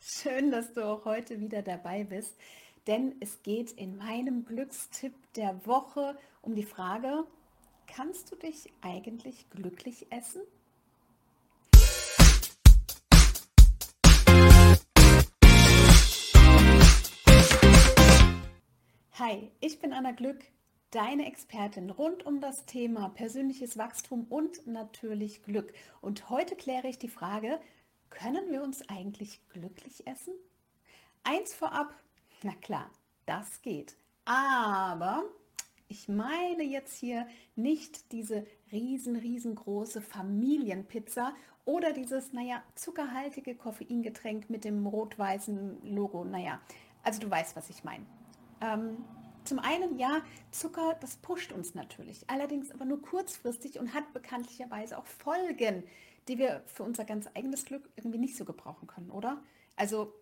Schön, dass du auch heute wieder dabei bist, denn es geht in meinem Glückstipp der Woche um die Frage, kannst du dich eigentlich glücklich essen? Hi, ich bin Anna Glück, deine Expertin rund um das Thema persönliches Wachstum und natürlich Glück. Und heute kläre ich die Frage, können wir uns eigentlich glücklich essen? Eins vorab, na klar, das geht. Aber ich meine jetzt hier nicht diese riesen, riesengroße Familienpizza oder dieses, naja, zuckerhaltige Koffeingetränk mit dem rot-weißen Logo. Naja, also du weißt, was ich meine. Ähm, zum einen, ja, Zucker, das pusht uns natürlich, allerdings aber nur kurzfristig und hat bekanntlicherweise auch Folgen, die wir für unser ganz eigenes Glück irgendwie nicht so gebrauchen können, oder? Also,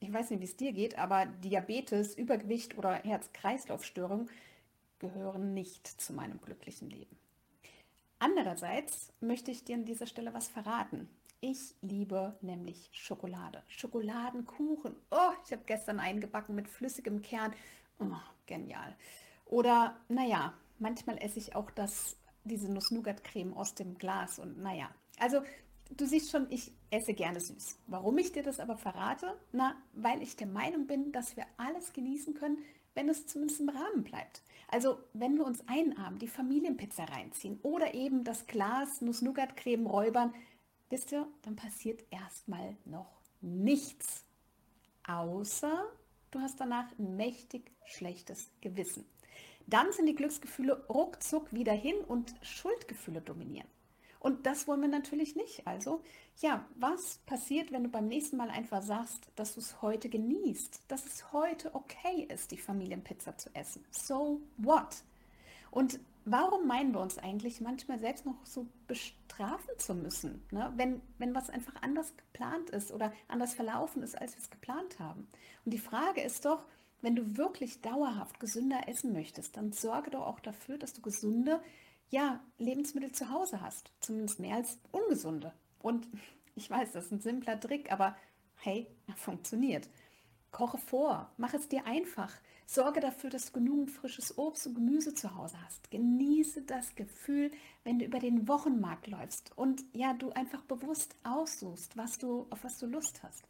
ich weiß nicht, wie es dir geht, aber Diabetes, Übergewicht oder Herz-Kreislauf-Störung gehören nicht zu meinem glücklichen Leben. Andererseits möchte ich dir an dieser Stelle was verraten. Ich liebe nämlich Schokolade. Schokoladenkuchen. Oh, ich habe gestern einen gebacken mit flüssigem Kern. Oh, genial. Oder, naja, manchmal esse ich auch das, diese Nuss-Nougat-Creme aus dem Glas. Und naja, also du siehst schon, ich esse gerne süß. Warum ich dir das aber verrate? Na, weil ich der Meinung bin, dass wir alles genießen können, wenn es zumindest im Rahmen bleibt. Also wenn wir uns einen Abend die Familienpizza reinziehen oder eben das Glas Nuss-Nougat-Creme räubern, wisst ihr, dann passiert erstmal noch nichts. Außer du hast danach ein mächtig schlechtes Gewissen. Dann sind die Glücksgefühle ruckzuck wieder hin und Schuldgefühle dominieren. Und das wollen wir natürlich nicht. Also, ja, was passiert, wenn du beim nächsten Mal einfach sagst, dass du es heute genießt, dass es heute okay ist, die Familienpizza zu essen? So what? Und warum meinen wir uns eigentlich manchmal selbst noch so bestrafen zu müssen, ne? wenn, wenn was einfach anders geplant ist oder anders verlaufen ist, als wir es geplant haben? Und die Frage ist doch, wenn du wirklich dauerhaft gesünder essen möchtest, dann sorge doch auch dafür, dass du gesunde ja, Lebensmittel zu Hause hast. Zumindest mehr als ungesunde. Und ich weiß, das ist ein simpler Trick, aber hey, er funktioniert. Koche vor, mach es dir einfach. Sorge dafür, dass du genügend frisches Obst und Gemüse zu Hause hast. Genieße das Gefühl, wenn du über den Wochenmarkt läufst und ja, du einfach bewusst aussuchst, was du, auf was du Lust hast.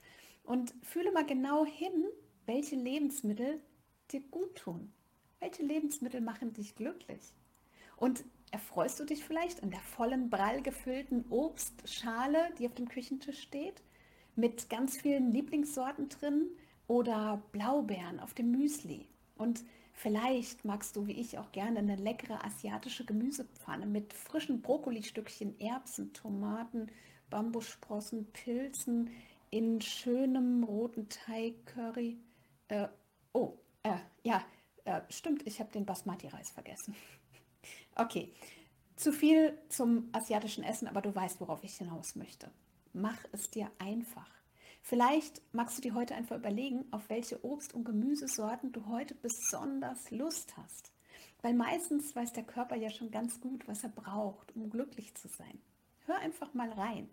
Und fühle mal genau hin, welche Lebensmittel dir gut tun. Welche Lebensmittel machen dich glücklich? Und Erfreust du dich vielleicht an der vollen, prall gefüllten Obstschale, die auf dem Küchentisch steht, mit ganz vielen Lieblingssorten drin oder Blaubeeren auf dem Müsli? Und vielleicht magst du, wie ich, auch gerne eine leckere asiatische Gemüsepfanne mit frischen Brokkolistückchen, Erbsen, Tomaten, Bambussprossen, Pilzen in schönem roten Thai-Curry. Äh, oh, äh, ja, äh, stimmt, ich habe den Basmati-Reis vergessen. Okay, zu viel zum asiatischen Essen, aber du weißt, worauf ich hinaus möchte. Mach es dir einfach. Vielleicht magst du dir heute einfach überlegen, auf welche Obst- und Gemüsesorten du heute besonders Lust hast. Weil meistens weiß der Körper ja schon ganz gut, was er braucht, um glücklich zu sein. Hör einfach mal rein.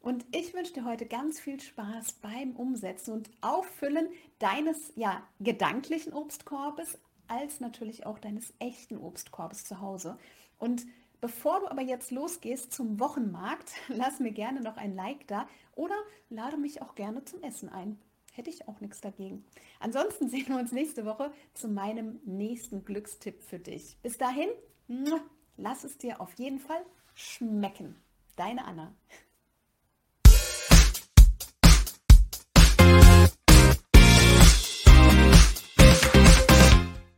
Und ich wünsche dir heute ganz viel Spaß beim Umsetzen und Auffüllen deines ja, gedanklichen Obstkorbes, als natürlich auch deines echten Obstkorbes zu Hause. Und bevor du aber jetzt losgehst zum Wochenmarkt, lass mir gerne noch ein Like da oder lade mich auch gerne zum Essen ein. Hätte ich auch nichts dagegen. Ansonsten sehen wir uns nächste Woche zu meinem nächsten Glückstipp für dich. Bis dahin, lass es dir auf jeden Fall schmecken. Deine Anna.